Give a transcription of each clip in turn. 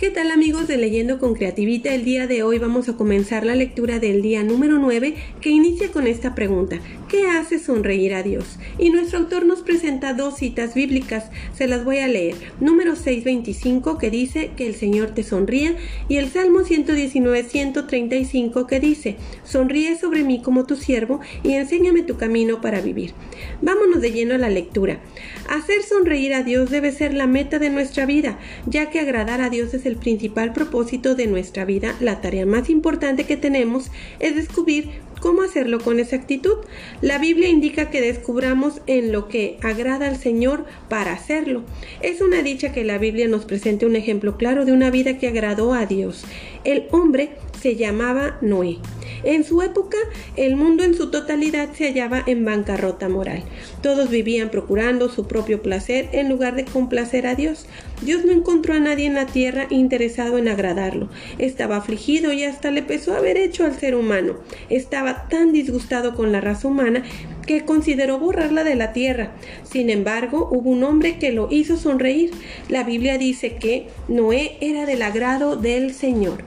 ¿Qué tal amigos de Leyendo con Creativita? El día de hoy vamos a comenzar la lectura del día número 9 que inicia con esta pregunta. ¿Qué hace sonreír a Dios? Y nuestro autor nos presenta dos citas bíblicas, se las voy a leer. Número 625 que dice que el Señor te sonría y el Salmo 119 135 que dice, sonríe sobre mí como tu siervo y enséñame tu camino para vivir. Vámonos de lleno a la lectura. Hacer sonreír a Dios debe ser la meta de nuestra vida, ya que agradar a Dios es el principal propósito de nuestra vida, la tarea más importante que tenemos es descubrir cómo hacerlo con exactitud. La Biblia indica que descubramos en lo que agrada al Señor para hacerlo. Es una dicha que la Biblia nos presente un ejemplo claro de una vida que agradó a Dios. El hombre se llamaba Noé. En su época, el mundo en su totalidad se hallaba en bancarrota moral. Todos vivían procurando su propio placer en lugar de complacer a Dios. Dios no encontró a nadie en la tierra interesado en agradarlo. Estaba afligido y hasta le pesó haber hecho al ser humano. Estaba tan disgustado con la raza humana que consideró borrarla de la tierra. Sin embargo, hubo un hombre que lo hizo sonreír. La Biblia dice que Noé era del agrado del Señor.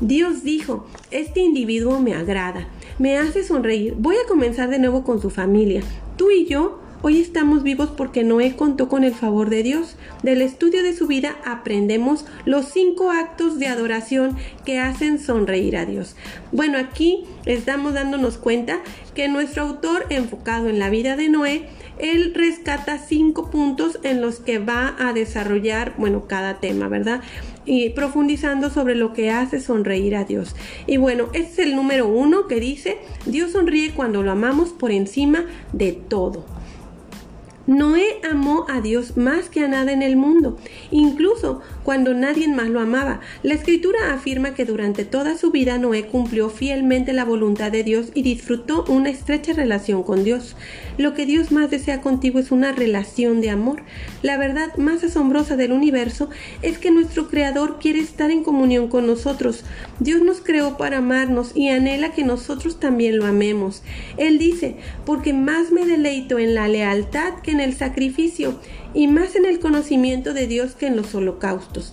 Dios dijo, este individuo me agrada, me hace sonreír, voy a comenzar de nuevo con su familia. Tú y yo Hoy estamos vivos porque Noé contó con el favor de Dios. Del estudio de su vida aprendemos los cinco actos de adoración que hacen sonreír a Dios. Bueno, aquí estamos dándonos cuenta que nuestro autor, enfocado en la vida de Noé, él rescata cinco puntos en los que va a desarrollar, bueno, cada tema, ¿verdad? Y profundizando sobre lo que hace sonreír a Dios. Y bueno, este es el número uno que dice, Dios sonríe cuando lo amamos por encima de todo. Noé amó a Dios más que a nada en el mundo, incluso cuando nadie más lo amaba. La escritura afirma que durante toda su vida Noé cumplió fielmente la voluntad de Dios y disfrutó una estrecha relación con Dios. Lo que Dios más desea contigo es una relación de amor. La verdad más asombrosa del universo es que nuestro Creador quiere estar en comunión con nosotros. Dios nos creó para amarnos y anhela que nosotros también lo amemos. Él dice, porque más me deleito en la lealtad que en el sacrificio y más en el conocimiento de Dios que en los holocaustos.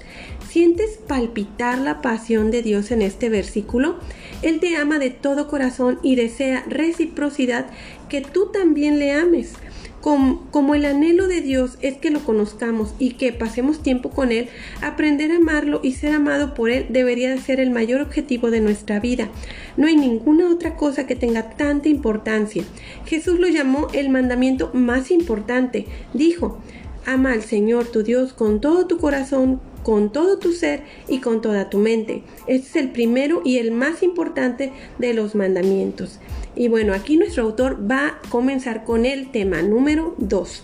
¿Sientes palpitar la pasión de Dios en este versículo? Él te ama de todo corazón y desea reciprocidad que tú también le ames. Como, el anhelo de Dios es que lo conozcamos y que pasemos tiempo con Él, aprender a amarlo y ser amado por Él debería ser el mayor objetivo de nuestra vida. No hay ninguna otra cosa que tenga tanta importancia. Jesús lo llamó el mandamiento más importante. Dijo, ama al Señor tu Dios con todo tu corazón, con todo tu ser y con toda tu mente. Este es el primero y el más importante de los mandamientos. Y bueno, aquí nuestro autor va a comenzar con el tema número 2,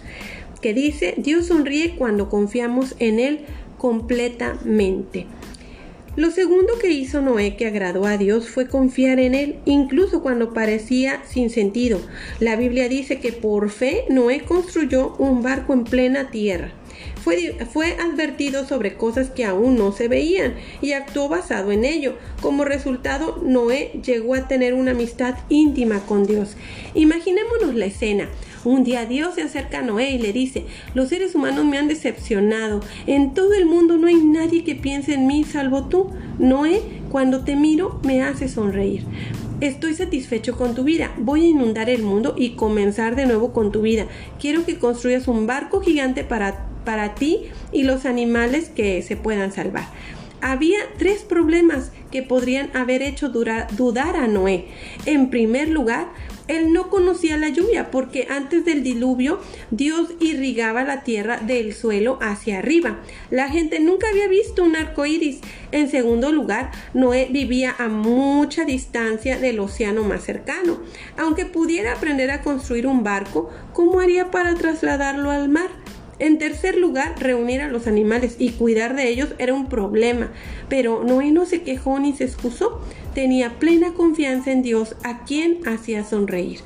que dice, Dios sonríe cuando confiamos en Él completamente. Lo segundo que hizo Noé que agradó a Dios fue confiar en Él, incluso cuando parecía sin sentido. La Biblia dice que por fe Noé construyó un barco en plena tierra. Fue, advertido sobre cosas que aún no se veían y actuó basado en ello. Como resultado, Noé llegó a tener una amistad íntima con Dios. Imaginémonos la escena. Un día Dios se acerca a Noé y le dice, los seres humanos me han decepcionado. En todo el mundo no hay nadie que piense en mí salvo tú. Noé, cuando te miro, me hace sonreír. Estoy satisfecho con tu vida. Voy a inundar el mundo y comenzar de nuevo con tu vida. Quiero que construyas un barco gigante para, para ti y los animales que se puedan salvar. Había tres problemas que podrían haber hecho dudar a Noé. En primer lugar, él no conocía la lluvia porque antes del diluvio Dios irrigaba la tierra del suelo hacia arriba. La gente nunca había visto un arco iris. En segundo lugar, Noé vivía a mucha distancia del océano más cercano. Aunque pudiera aprender a construir un barco, ¿cómo haría para trasladarlo al mar? En tercer lugar, reunir a los animales y cuidar de ellos era un problema, pero Noé no se quejó ni se excusó, tenía plena confianza en Dios a quien hacía sonreír.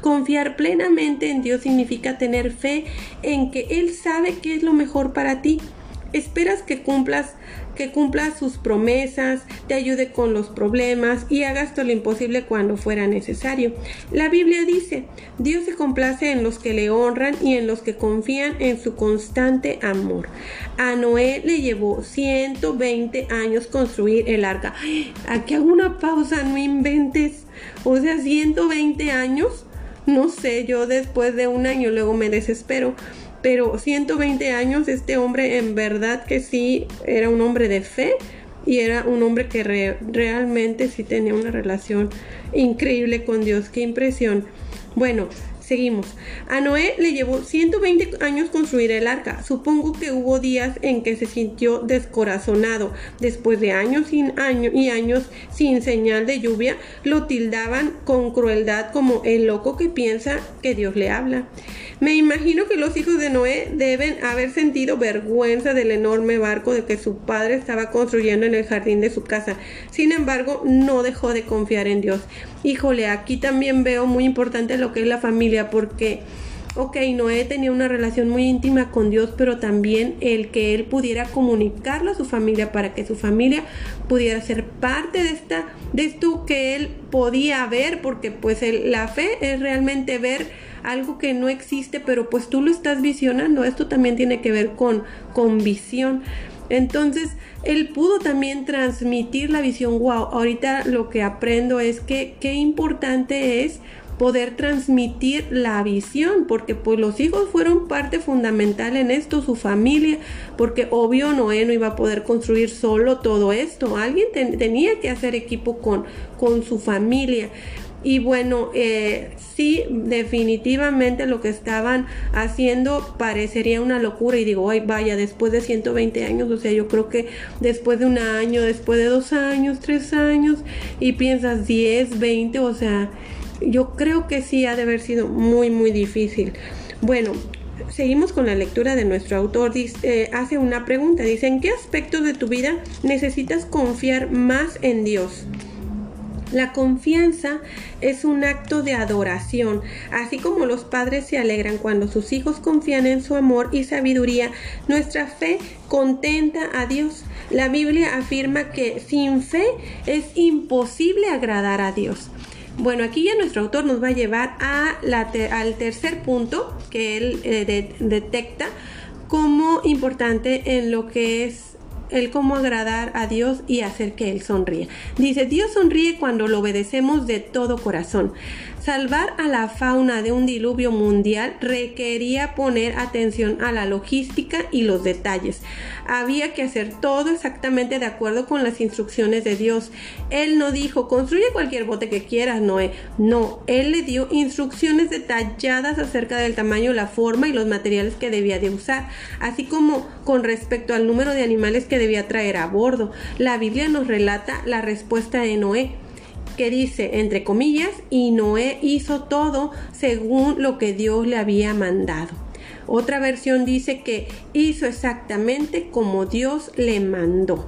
Confiar plenamente en Dios significa tener fe en que Él sabe qué es lo mejor para ti. Esperas que cumplas que cumpla sus promesas, te ayude con los problemas y hagas todo lo imposible cuando fuera necesario. La Biblia dice, Dios se complace en los que le honran y en los que confían en su constante amor. A Noé le llevó 120 años construir el arca. Aquí hago una pausa, no inventes. O sea, 120 años. No sé, yo después de un año luego me desespero pero 120 años este hombre en verdad que sí era un hombre de fe y era un hombre que realmente sí tenía una relación increíble con Dios. Qué impresión. Bueno, Seguimos. A Noé le llevó 120 años construir el arca. Supongo que hubo días en que se sintió descorazonado. Después de años sin año y años sin señal de lluvia, lo tildaban con crueldad como el loco que piensa que Dios le habla. Me imagino que los hijos de Noé deben haber sentido vergüenza del enorme barco de que su padre estaba construyendo en el jardín de su casa. Sin embargo, no dejó de confiar en Dios. Híjole, aquí también veo muy importante lo que es la familia, porque ok, Noé tenía una relación muy íntima con Dios, pero también el que él pudiera comunicarlo a su familia para que su familia pudiera ser parte de esta, de esto que él podía ver, porque pues la fe es realmente ver algo que no existe, pero pues tú lo estás visionando. Esto también tiene que ver con, con visión. Entonces, él pudo también transmitir la visión. Wow, ahorita lo que aprendo es que qué importante es poder transmitir la visión, porque pues los hijos fueron parte fundamental en esto, su familia, porque obvio Noé no iba a poder construir solo todo esto, alguien tenía que hacer equipo con, con su familia. Y bueno, eh, sí, definitivamente lo que estaban haciendo parecería una locura. Y digo, ay, vaya, después de 120 años, o sea, yo creo que después de un año, después de dos años, tres años, y piensas 10, 20, o sea, yo creo que sí ha de haber sido muy, muy difícil. Bueno, seguimos con la lectura de nuestro autor. Dice, eh, hace una pregunta. Dice, ¿en qué aspectos de tu vida necesitas confiar más en Dios? La confianza es un acto de adoración, así como los padres se alegran cuando sus hijos confían en su amor y sabiduría, nuestra fe contenta a Dios. La Biblia afirma que sin fe es imposible agradar a Dios. Bueno, aquí ya nuestro autor nos va a llevar a al tercer punto que él eh, detecta como importante en lo que es el cómo agradar a Dios y hacer que Él sonríe. Dice, Dios sonríe cuando lo obedecemos de todo corazón. Salvar a la fauna de un diluvio mundial requería poner atención a la logística y los detalles. Había que hacer todo exactamente de acuerdo con las instrucciones de Dios. Él no dijo, construye cualquier bote que quieras, Noé. No, Él le dio instrucciones detalladas acerca del tamaño, la forma y los materiales que debía de usar, así como con respecto al número de animales que debía traer a bordo. La Biblia nos relata la respuesta de Noé que dice, entre comillas, y Noé hizo todo según lo que Dios le había mandado. Otra versión dice que hizo exactamente como Dios le mandó.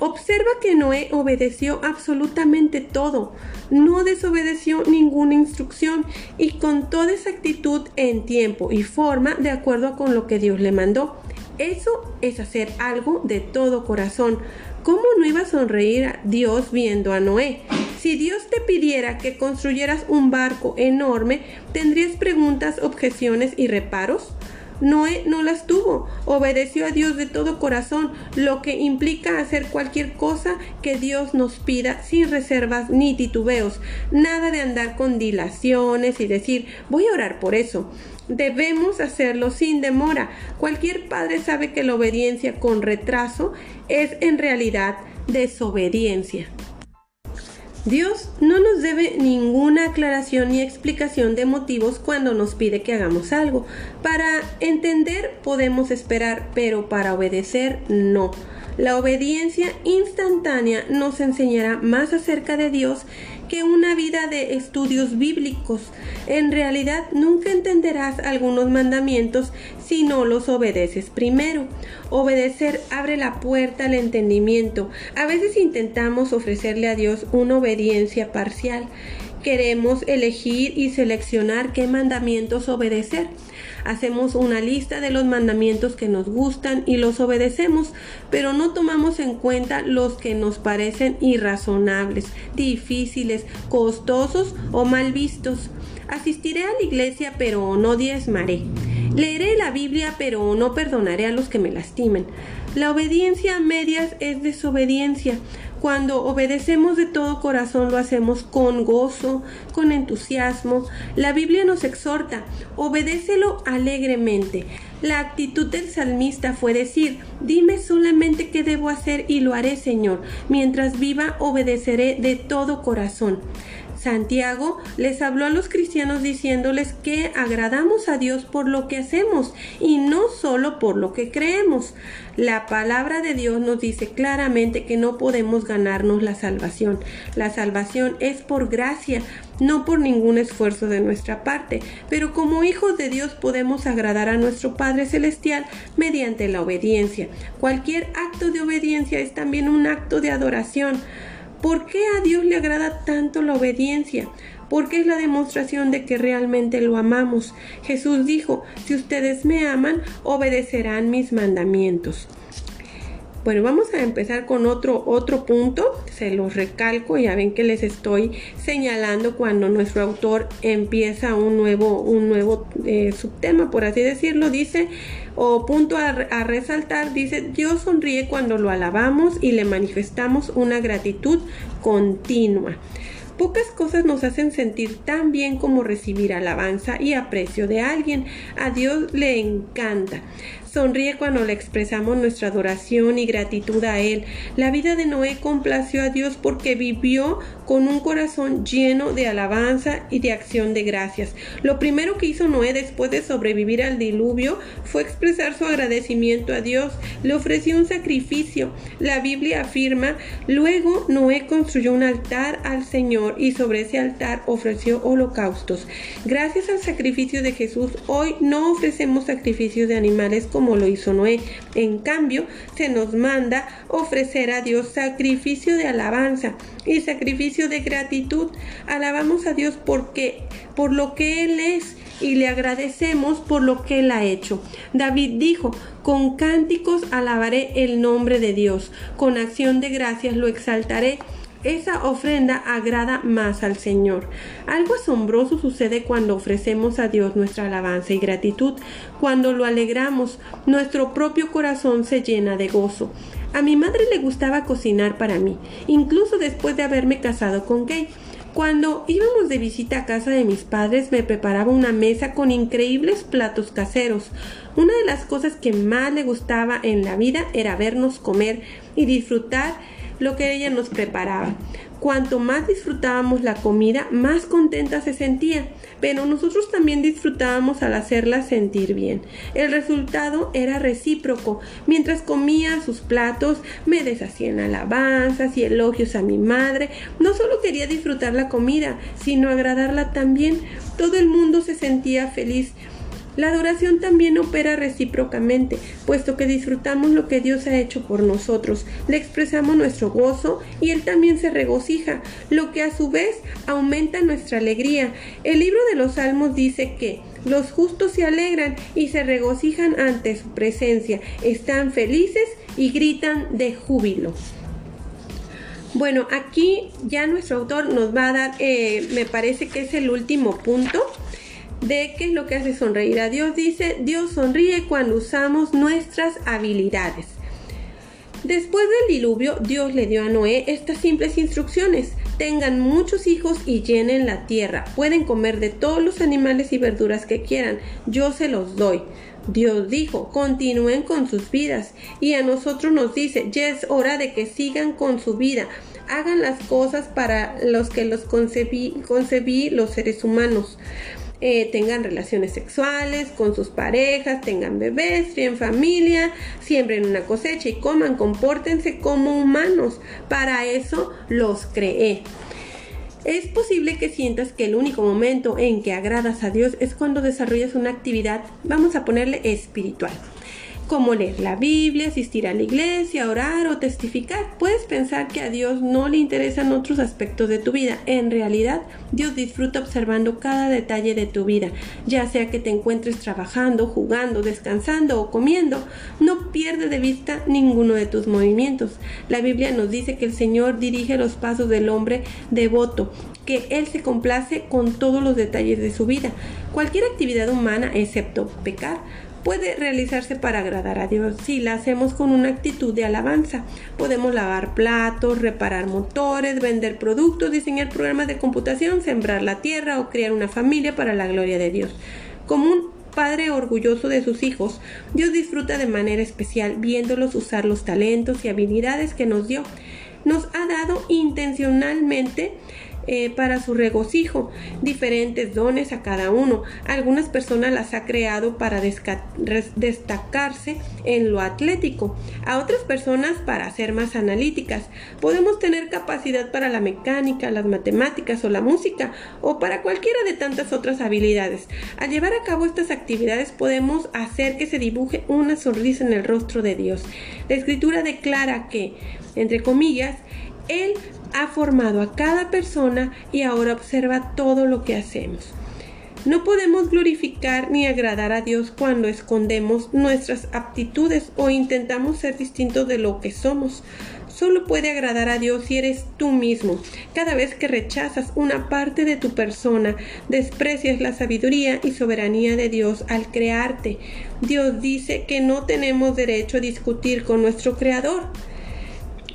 Observa que Noé obedeció absolutamente todo, no desobedeció ninguna instrucción y con toda exactitud en tiempo y forma de acuerdo con lo que Dios le mandó. Eso es hacer algo de todo corazón. ¿Cómo no iba a sonreír Dios viendo a Noé? Si Dios te pidiera que construyeras un barco enorme, ¿tendrías preguntas, objeciones y reparos? Noé no las tuvo, obedeció a Dios de todo corazón, lo que implica hacer cualquier cosa que Dios nos pida sin reservas ni titubeos, nada de andar con dilaciones y decir voy a orar por eso. Debemos hacerlo sin demora. Cualquier padre sabe que la obediencia con retraso es en realidad desobediencia. Dios no nos debe ninguna aclaración ni explicación de motivos cuando nos pide que hagamos algo. Para entender podemos esperar, pero para obedecer no. La obediencia instantánea nos enseñará más acerca de Dios que una vida de estudios bíblicos. En realidad nunca entenderás algunos mandamientos si no los obedeces primero. Obedecer abre la puerta al entendimiento. A veces intentamos ofrecerle a Dios una obediencia parcial queremos elegir y seleccionar qué mandamientos obedecer. Hacemos una lista de los mandamientos que nos gustan y los obedecemos, pero no tomamos en cuenta los que nos parecen irrazonables, difíciles, costosos o mal vistos. Asistiré a la iglesia pero no diezmaré. Leeré la Biblia pero no perdonaré a los que me lastimen. La obediencia a medias es desobediencia. Cuando obedecemos de todo corazón lo hacemos con gozo, con entusiasmo. La Biblia nos exhorta, obedécelo alegremente. La actitud del salmista fue decir, dime solamente qué debo hacer y lo haré, Señor. Mientras viva, obedeceré de todo corazón. Santiago les habló a los cristianos diciéndoles que agradamos a Dios por lo que hacemos y no solo por lo que creemos. La palabra de Dios nos dice claramente que no podemos ganarnos la salvación. La salvación es por gracia, no por ningún esfuerzo de nuestra parte, pero como hijos de Dios podemos agradar a nuestro Padre Celestial mediante la obediencia. Cualquier acto de obediencia es también un acto de adoración. ¿Por qué a Dios le agrada tanto la obediencia? Porque es la demostración de que realmente lo amamos. Jesús dijo, si ustedes me aman, obedecerán mis mandamientos. Bueno, vamos a empezar con otro, otro punto, se los recalco, ya ven que les estoy señalando cuando nuestro autor empieza un nuevo, un nuevo eh, subtema, por así decirlo, dice, o punto a, resaltar, dice, Dios sonríe cuando lo alabamos y le manifestamos una gratitud continua. Pocas cosas nos hacen sentir tan bien como recibir alabanza y aprecio de alguien. A Dios le encanta. Sonríe cuando le expresamos nuestra adoración y gratitud a Él. La vida de Noé complació a Dios porque vivió con un corazón lleno de alabanza y de acción de gracias. Lo primero que hizo Noé después de sobrevivir al diluvio fue expresar su agradecimiento a Dios. Le ofreció un sacrificio. La Biblia afirma, luego Noé construyó un altar al Señor y sobre ese altar ofreció holocaustos. Gracias al sacrificio de Jesús, hoy no ofrecemos sacrificios de animales como lo hizo Noé. En cambio, se nos manda ofrecer a Dios sacrificio de alabanza y sacrificio de gratitud. Alabamos a Dios porque por lo que él es y le agradecemos por lo que él ha hecho. David dijo, con cánticos alabaré el nombre de Dios, con acción de gracias lo exaltaré esa ofrenda agrada más al Señor. Algo asombroso sucede cuando ofrecemos a Dios nuestra alabanza y gratitud. Cuando lo alegramos, nuestro propio corazón se llena de gozo. A mi madre le gustaba cocinar para mí, incluso después de haberme casado con Gay. Cuando íbamos de visita a casa de mis padres me preparaba una mesa con increíbles platos caseros. Una de las cosas que más le gustaba en la vida era vernos comer y disfrutar lo que ella nos preparaba. Cuanto más disfrutábamos la comida, más contenta se sentía, pero nosotros también disfrutábamos al hacerla sentir bien. El resultado era recíproco. Mientras comía sus platos, me deshacían alabanzas y elogios a mi madre. No solo quería disfrutar la comida, sino agradarla también. Todo el mundo se sentía feliz la adoración también opera recíprocamente, puesto que disfrutamos lo que Dios ha hecho por nosotros, le expresamos nuestro gozo y Él también se regocija, lo que a su vez aumenta nuestra alegría. El libro de los Salmos dice que los justos se alegran y se regocijan ante su presencia, están felices y gritan de júbilo. Bueno, aquí ya nuestro autor nos va a dar, eh, me parece que es el último punto de qué es lo que hace sonreír a Dios. Dice, Dios sonríe cuando usamos nuestras habilidades. Después del diluvio, Dios le dio a Noé estas simples instrucciones. Tengan muchos hijos y llenen la tierra. Pueden comer de todos los animales y verduras que quieran. Yo se los doy. Dios dijo, continúen con sus vidas. Y a nosotros nos dice, ya es hora de que sigan con su vida. Hagan las cosas para los que los concebí, concebí los seres humanos. Eh, tengan relaciones sexuales con sus parejas, tengan bebés, tienen familia, siembren una cosecha y coman, compórtense como humanos. Para eso los creé. Es posible que sientas que el único momento en que agradas a Dios es cuando desarrollas una actividad, vamos a ponerle espiritual. Como leer la Biblia, asistir a la iglesia, orar o testificar. Puedes pensar que a Dios no le interesan otros aspectos de tu vida. En realidad, Dios disfruta observando cada detalle de tu vida, ya sea que te encuentres trabajando, jugando, descansando o comiendo. No pierde de vista ninguno de tus movimientos. La Biblia nos dice que el Señor dirige los pasos del hombre devoto, que Él se complace con todos los detalles de su vida. Cualquier actividad humana, excepto pecar, puede realizarse para agradar a Dios si la hacemos con una actitud de alabanza. Podemos lavar platos, reparar motores, vender productos, diseñar programas de computación, sembrar la tierra o criar una familia para la gloria de Dios. Como un padre orgulloso de sus hijos, Dios disfruta de manera especial viéndolos usar los talentos y habilidades que nos dio. Nos ha dado intencionalmente eh, para su regocijo, diferentes dones a cada uno. Algunas personas las ha creado para destacarse en lo atlético, a otras personas para ser más analíticas. Podemos tener capacidad para la mecánica, las matemáticas o la música, o para cualquiera de tantas otras habilidades. Al llevar a cabo estas actividades podemos hacer que se dibuje una sonrisa en el rostro de Dios. La escritura declara que, entre comillas, Él ha formado a cada persona y ahora observa todo lo que hacemos. No podemos glorificar ni agradar a Dios cuando escondemos nuestras aptitudes o intentamos ser distintos de lo que somos. Solo puede agradar a Dios si eres tú mismo. Cada vez que rechazas una parte de tu persona, desprecias la sabiduría y soberanía de Dios al crearte. Dios dice que no tenemos derecho a discutir con nuestro Creador.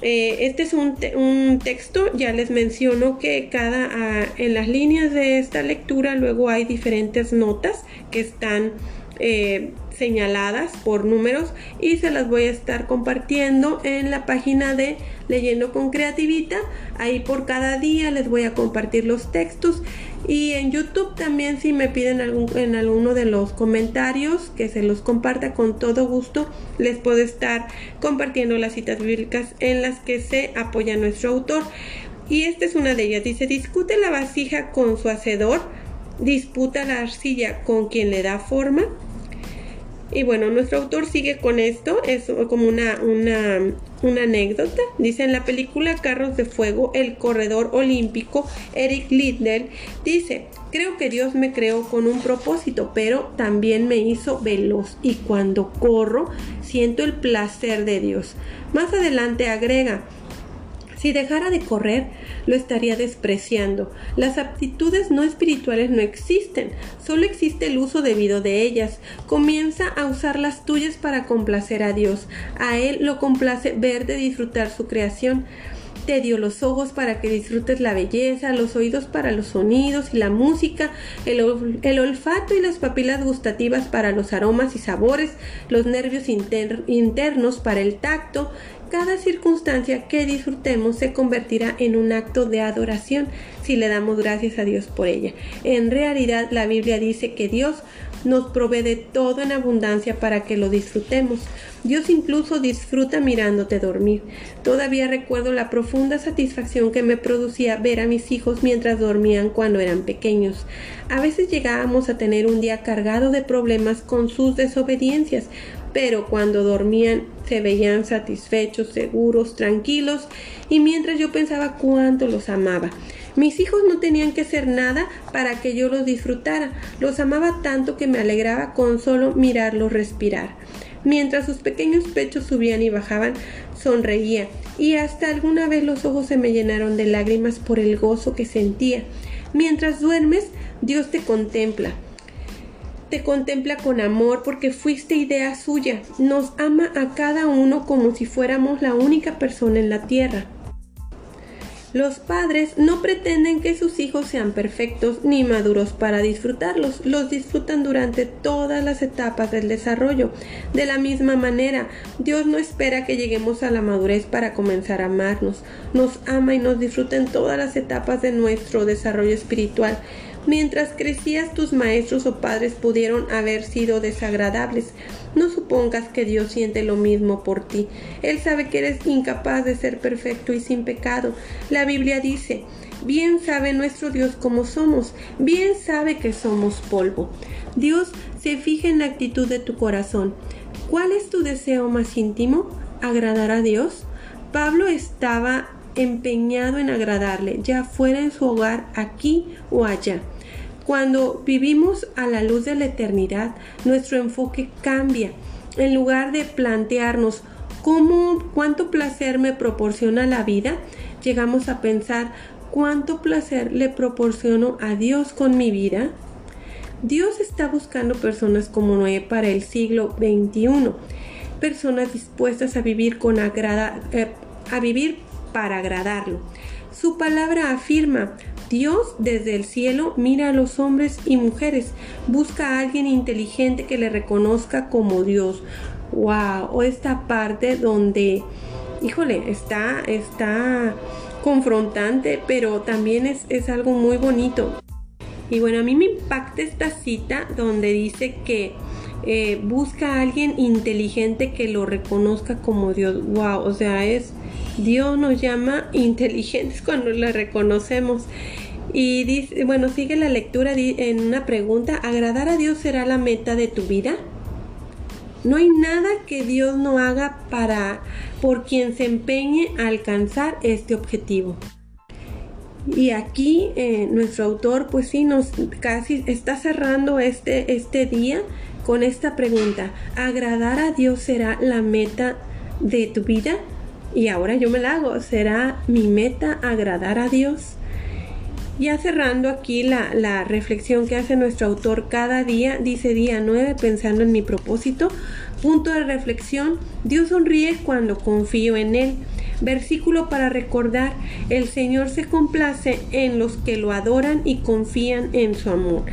Eh, este es un, un, texto, ya les menciono que cada ah, en las líneas de esta lectura luego hay diferentes notas que están eh, señaladas por números y se las voy a estar compartiendo en la página de Leyendo con Creativita. Ahí por cada día les voy a compartir los textos y en YouTube también si me piden algún, en alguno de los comentarios que se los comparta con todo gusto, les puedo estar compartiendo las citas bíblicas en las que se apoya nuestro autor. Y esta es una de ellas. Dice, discute la vasija con su hacedor, disputa la arcilla con quien le da forma y bueno, nuestro autor sigue con esto, es como una, una, anécdota. Dice en la película Carros de Fuego, el corredor olímpico Eric Liddell dice, creo que Dios me creó con un propósito, pero también me hizo veloz y cuando corro siento el placer de Dios. Más adelante agrega, si dejara de correr, lo estaría despreciando. Las aptitudes no espirituales no existen, solo existe el uso debido de ellas. Comienza a usar las tuyas para complacer a Dios. A Él lo complace ver de disfrutar su creación. Te dio los ojos para que disfrutes la belleza, los oídos para los sonidos y la música, el, el olfato y las papilas gustativas para los aromas y sabores, los nervios internos para el tacto, cada circunstancia que disfrutemos se convertirá en un acto de adoración si le damos gracias a Dios por ella. En realidad la Biblia dice que Dios nos provee de todo en abundancia para que lo disfrutemos. Dios incluso disfruta mirándote dormir. Todavía recuerdo la profunda satisfacción que me producía ver a mis hijos mientras dormían cuando eran pequeños. A veces llegábamos a tener un día cargado de problemas con sus desobediencias, pero cuando dormían se veían satisfechos, seguros, tranquilos, y mientras yo pensaba cuánto los amaba. Mis hijos no tenían que hacer nada para que yo los disfrutara, los amaba tanto que me alegraba con solo mirarlos respirar. Mientras sus pequeños pechos subían y bajaban, sonreía, y hasta alguna vez los ojos se me llenaron de lágrimas por el gozo que sentía. Mientras duermes, Dios te contempla te contempla con amor porque fuiste idea suya. Nos ama a cada uno como si fuéramos la única persona en la tierra. Los padres no pretenden que sus hijos sean perfectos ni maduros para disfrutarlos, los disfrutan durante todas las etapas del desarrollo. De la misma manera, Dios no espera que lleguemos a la madurez para comenzar a amarnos, nos ama y nos disfruta en todas las etapas de nuestro desarrollo espiritual. Mientras crecías tus maestros o padres pudieron haber sido desagradables. No supongas que Dios siente lo mismo por ti. Él sabe que eres incapaz de ser perfecto y sin pecado. La Biblia dice, bien sabe nuestro Dios cómo somos, bien sabe que somos polvo. Dios se fija en la actitud de tu corazón. ¿Cuál es tu deseo más íntimo? ¿Agradar a Dios? Pablo estaba empeñado en agradarle, ya fuera en su hogar, aquí o allá. Cuando vivimos a la luz de la eternidad, nuestro enfoque cambia. En lugar de plantearnos cómo, cuánto placer me proporciona la vida, llegamos a pensar cuánto placer le proporciono a Dios con mi vida. Dios está buscando personas como Noé para el siglo XXI, personas dispuestas a vivir con agrada, eh, a vivir para agradarlo. Su palabra afirma, Dios desde el cielo mira a los hombres y mujeres, busca a alguien inteligente que le reconozca como Dios. Wow, o esta parte donde, híjole, está, está confrontante, pero también es, es algo muy bonito. Y bueno, a mí me impacta esta cita donde dice que eh, busca a alguien inteligente que lo reconozca como Dios. Wow, o sea, es Dios nos llama inteligentes cuando le reconocemos. Y dice, bueno, sigue la lectura en una pregunta, ¿agradar a Dios será la meta de tu vida? No hay nada que Dios no haga para por quien se empeñe a alcanzar este objetivo. Y aquí eh, nuestro autor pues sí nos casi está cerrando este, este día con esta pregunta. ¿Agradar a Dios será la meta de tu vida? Y ahora yo me la hago. ¿Será mi meta agradar a Dios? Ya cerrando aquí la, la, reflexión que hace nuestro autor cada día, dice día 9, pensando en mi propósito. Punto de reflexión, Dios sonríe cuando confío en Él. Versículo para recordar, el Señor se complace en los que lo adoran y confían en su amor.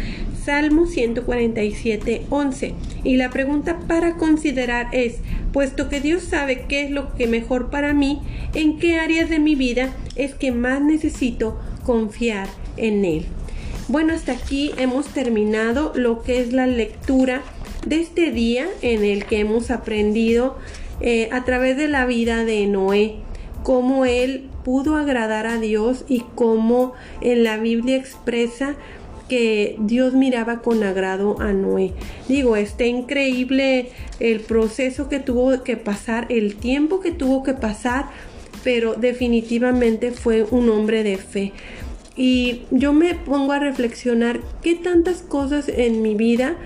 Salmo 147, 11. Y la pregunta para considerar es, puesto que Dios sabe qué es lo que mejor para mí, ¿en qué áreas de mi vida es que más necesito confiar en Él? Bueno, hasta aquí hemos terminado lo que es la lectura de este día en el que hemos aprendido eh, a través de la vida de Noé, cómo él pudo agradar a Dios y cómo en la Biblia expresa que Dios miraba con agrado a Noé. Digo, está increíble el proceso que tuvo que pasar, el tiempo que tuvo que pasar, pero definitivamente fue un hombre de fe. Y yo me pongo a reflexionar qué tantas cosas en mi vida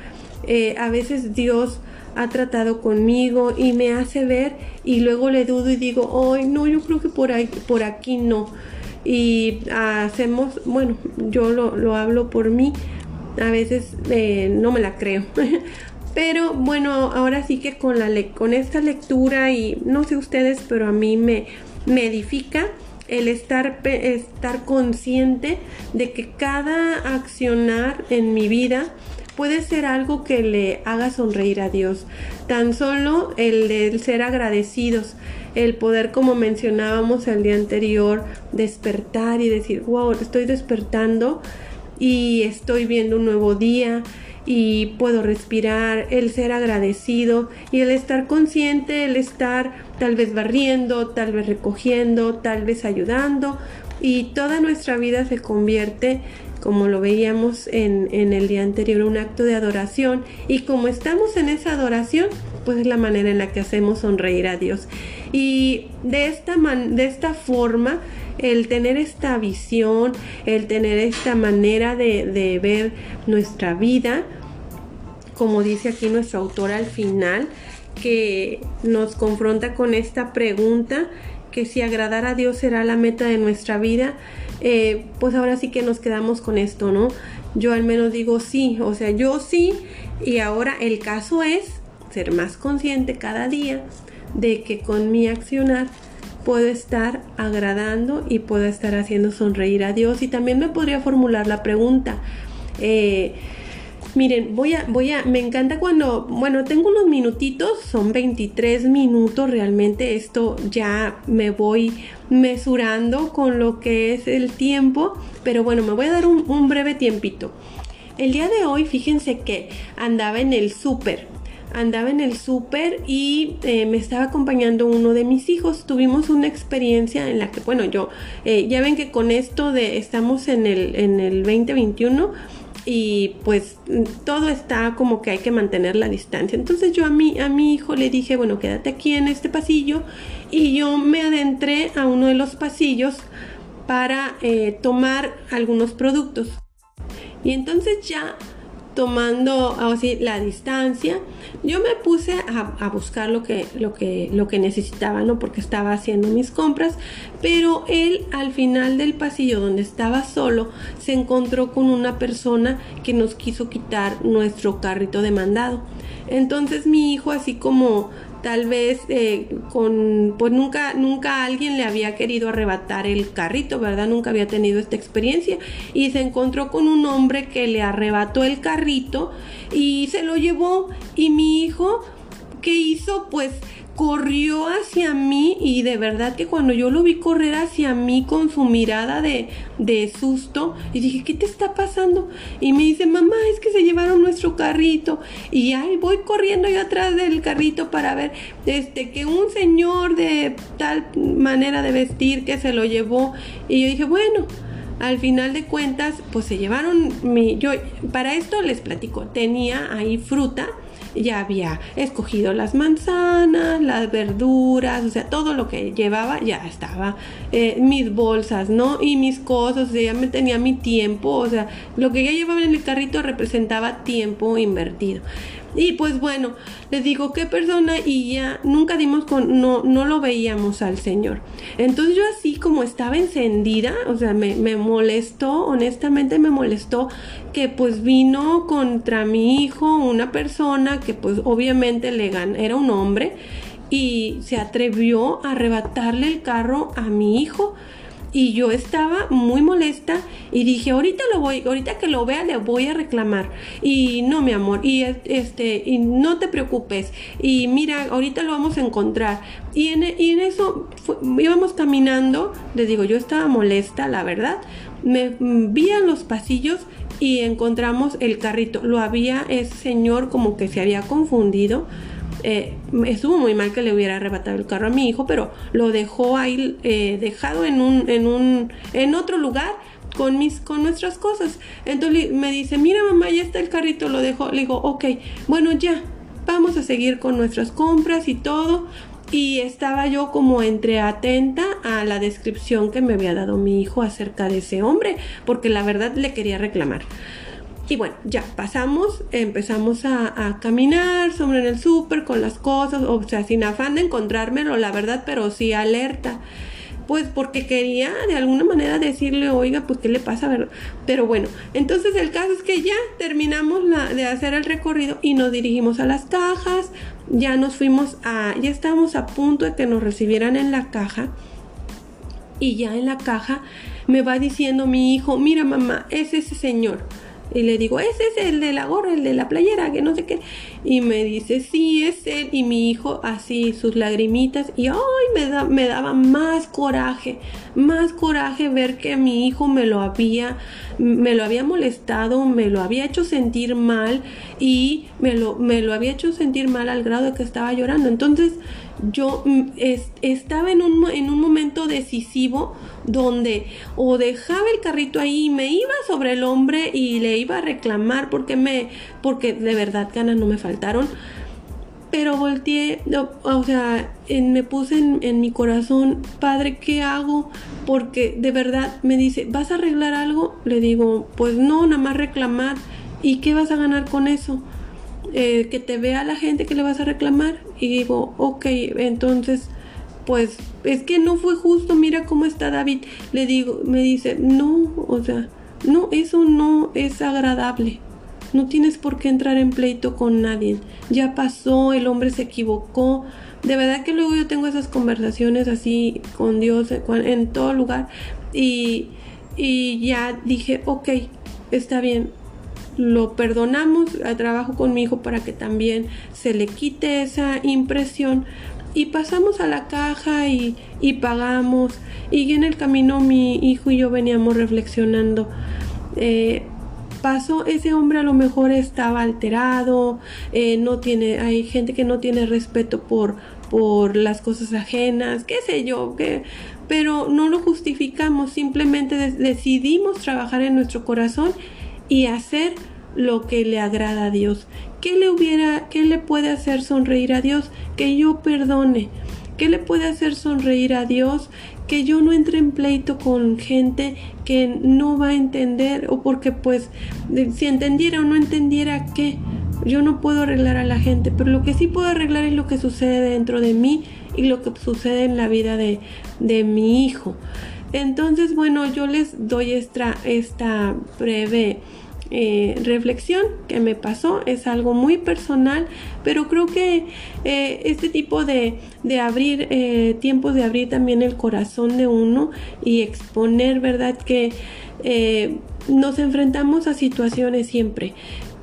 eh, a veces Dios ha tratado conmigo y me hace ver y luego le dudo y digo, ay no, yo creo que por, ahí, por aquí no y hacemos, bueno, yo lo, hablo por mí, a veces eh, no me la creo. Pero bueno, ahora sí que con, la con esta lectura y no sé ustedes, pero a mí me, me edifica el estar, estar consciente de que cada accionar en mi vida puede ser algo que le haga sonreír a Dios. Tan solo el de ser agradecidos el poder, como mencionábamos el día anterior, despertar y decir, wow, estoy despertando y estoy viendo un nuevo día y puedo respirar, el ser agradecido y el estar consciente, el estar tal vez barriendo, tal vez recogiendo, tal vez ayudando y toda nuestra vida se convierte como lo veíamos en, en el día anterior, un acto de adoración y como estamos en esa adoración, pues es la manera en la que hacemos sonreír a Dios. Y de esta, de esta forma, el tener esta visión, el tener esta manera de, de ver nuestra vida, como dice aquí nuestro autor al final, que nos confronta con esta pregunta, que si agradar a Dios será la meta de nuestra vida, eh, pues ahora sí que nos quedamos con esto, ¿no? Yo al menos digo sí, o sea, yo sí, y ahora el caso es ser más consciente cada día de que con mi accionar puedo estar agradando y puedo estar haciendo sonreír a Dios. Y también me podría formular la pregunta. Eh, miren, voy a, voy a, me encanta cuando, bueno, tengo unos minutitos, son 23 minutos, realmente esto ya me voy mesurando con lo que es el tiempo, pero bueno, me voy a dar un, breve tiempito. El día de hoy, fíjense que andaba en el súper andaba en el súper y eh, me estaba acompañando uno de mis hijos. Tuvimos una experiencia en la que, bueno, yo, eh, ya ven que con esto de estamos en el, en el 2021 y pues todo está como que hay que mantener la distancia. Entonces yo a mi, a mi hijo le dije, bueno, quédate aquí en este pasillo y yo me adentré a uno de los pasillos para eh, tomar algunos productos. Y entonces ya tomando así la distancia, yo me puse a, buscar lo que, lo, que, lo que necesitaba, ¿no? Porque estaba haciendo mis compras, pero él al final del pasillo donde estaba solo se encontró con una persona que nos quiso quitar nuestro carrito de mandado. Entonces mi hijo así como tal vez eh, con pues nunca nunca alguien le había querido arrebatar el carrito verdad nunca había tenido esta experiencia. Y se encontró con un hombre que le arrebató el carrito y se lo llevó. Y mi hijo qué hizo pues corrió hacia mí y de verdad que cuando yo lo vi correr hacia mí con su mirada de, de, susto y dije, ¿qué te está pasando? Y me dice, mamá, es que se llevaron nuestro carrito y ahí voy corriendo yo atrás del carrito para ver este que un señor de tal manera de vestir que se lo llevó y yo dije, bueno, al final de cuentas, pues se llevaron mi yo para esto les platico, tenía ahí fruta ya había escogido las manzanas, las verduras, o sea, todo lo que llevaba ya estaba, eh, mis bolsas, ¿no? Y mis cosas, o sea, ya me tenía mi tiempo, o sea, lo que ya llevaba en el carrito representaba tiempo invertido. Y pues bueno, les digo qué persona y ya nunca dimos con, no, no lo veíamos al Señor. Entonces yo así como estaba encendida, o sea, me, me molestó, honestamente me molestó que pues vino contra mi hijo una persona que pues obviamente le ganó, era un hombre y se atrevió a arrebatarle el carro a mi hijo y yo estaba muy molesta y dije, ahorita lo voy, ahorita que lo vea le voy a reclamar. Y no, mi amor, y este, y no te preocupes. Y mira, ahorita lo vamos a encontrar. Y en, en eso íbamos caminando, les digo, yo estaba molesta, la verdad. Me vi a los pasillos y encontramos el carrito. Lo había ese señor como que se había confundido eh, estuvo muy mal que le hubiera arrebatado el carro a mi hijo, pero lo dejó ahí eh, dejado en un, en un, en otro lugar con mis, con nuestras cosas. Entonces me dice, mira mamá, ya está el carrito, lo dejó. Le digo, ok, bueno ya, vamos a seguir con nuestras compras y todo. Y estaba yo como entre atenta a la descripción que me había dado mi hijo acerca de ese hombre, porque la verdad le quería reclamar. Y bueno, ya pasamos, empezamos a, caminar sobre en el súper con las cosas, o sea, sin afán de encontrármelo, la verdad, pero sí alerta. Pues porque quería de alguna manera decirle, oiga, pues qué le pasa, ¿verdad? Pero bueno, entonces el caso es que ya terminamos la, de hacer el recorrido y nos dirigimos a las cajas, ya nos fuimos a, ya estábamos a punto de que nos recibieran en la caja y ya en la caja me va diciendo mi hijo, mira mamá, es ese señor y le digo, ese es el de la gorra, el de la playera, que no sé qué. Y me dice, sí, es él. Y mi hijo así, sus lagrimitas. Y ay, me, da, me daba más coraje, más coraje ver que mi hijo me lo había, me lo había molestado, me lo había hecho sentir mal y me lo, me lo había hecho sentir mal al grado de que estaba llorando. Entonces, yo mm, estaba en un, en un momento decisivo donde o dejaba el carrito ahí y me iba sobre el hombre y le iba a reclamar porque me porque de verdad ganas no me faltaron. Pero volteé o sea me puse en, mi corazón padre qué hago porque de verdad me dice vas a arreglar algo le digo pues no nada más reclamar. Y qué vas a ganar con eso eh, que te vea la gente que le vas a reclamar. Y digo, ok, entonces, pues es que no fue justo, mira cómo está David. Le digo, me dice, no, o sea, no, eso no es agradable. No tienes por qué entrar en pleito con nadie. Ya pasó, el hombre se equivocó. De verdad que luego yo tengo esas conversaciones así con Dios en todo lugar. Y, y ya dije, ok, está bien, lo perdonamos, trabajo con mi hijo para que también se le quite esa impresión y pasamos a la caja y, pagamos. Y en el camino mi hijo y yo veníamos reflexionando. Eh, pasó ese hombre a lo mejor estaba alterado eh, no tiene hay gente que no tiene respeto por por las cosas ajenas qué sé yo pero no lo justificamos simplemente decidimos trabajar en nuestro corazón y hacer lo que le agrada a Dios. ¿Qué le hubiera, qué le puede hacer sonreír a Dios? Que yo perdone. ¿Qué le puede hacer sonreír a Dios? Que yo no entre en pleito con gente que no va a entender o porque pues si entendiera o no entendiera qué. Yo no puedo arreglar a la gente, pero lo que sí puedo arreglar es lo que sucede dentro de mí y lo que sucede en la vida de, de mi hijo. Entonces, bueno, yo les doy esta, esta breve eh, reflexión que me pasó. Es algo muy personal, pero creo que eh, este tipo de, de abrir, eh, tiempos de abrir también el corazón de uno y exponer, ¿verdad? Que nos enfrentamos a situaciones siempre,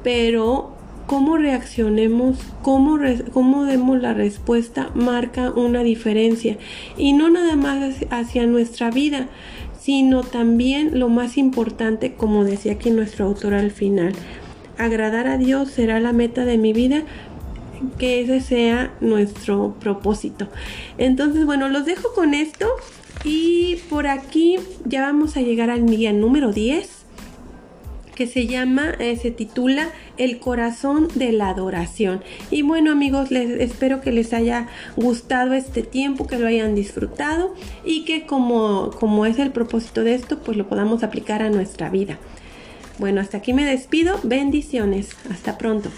pero cómo reaccionemos, cómo, cómo demos la respuesta, marca una diferencia. Y no nada más hacia nuestra vida, sino también lo más importante, como decía aquí nuestro autor al final, agradar a Dios será la meta de mi vida, que ese sea nuestro propósito. Entonces, bueno, los dejo con esto y por aquí ya vamos a llegar al día número 10 que se llama, eh, se titula El corazón de la adoración. Y bueno amigos, les espero que les haya gustado este tiempo, que lo hayan disfrutado y que como, como es el propósito de esto, pues lo podamos aplicar a nuestra vida. Bueno, hasta aquí me despido. Bendiciones. Hasta pronto.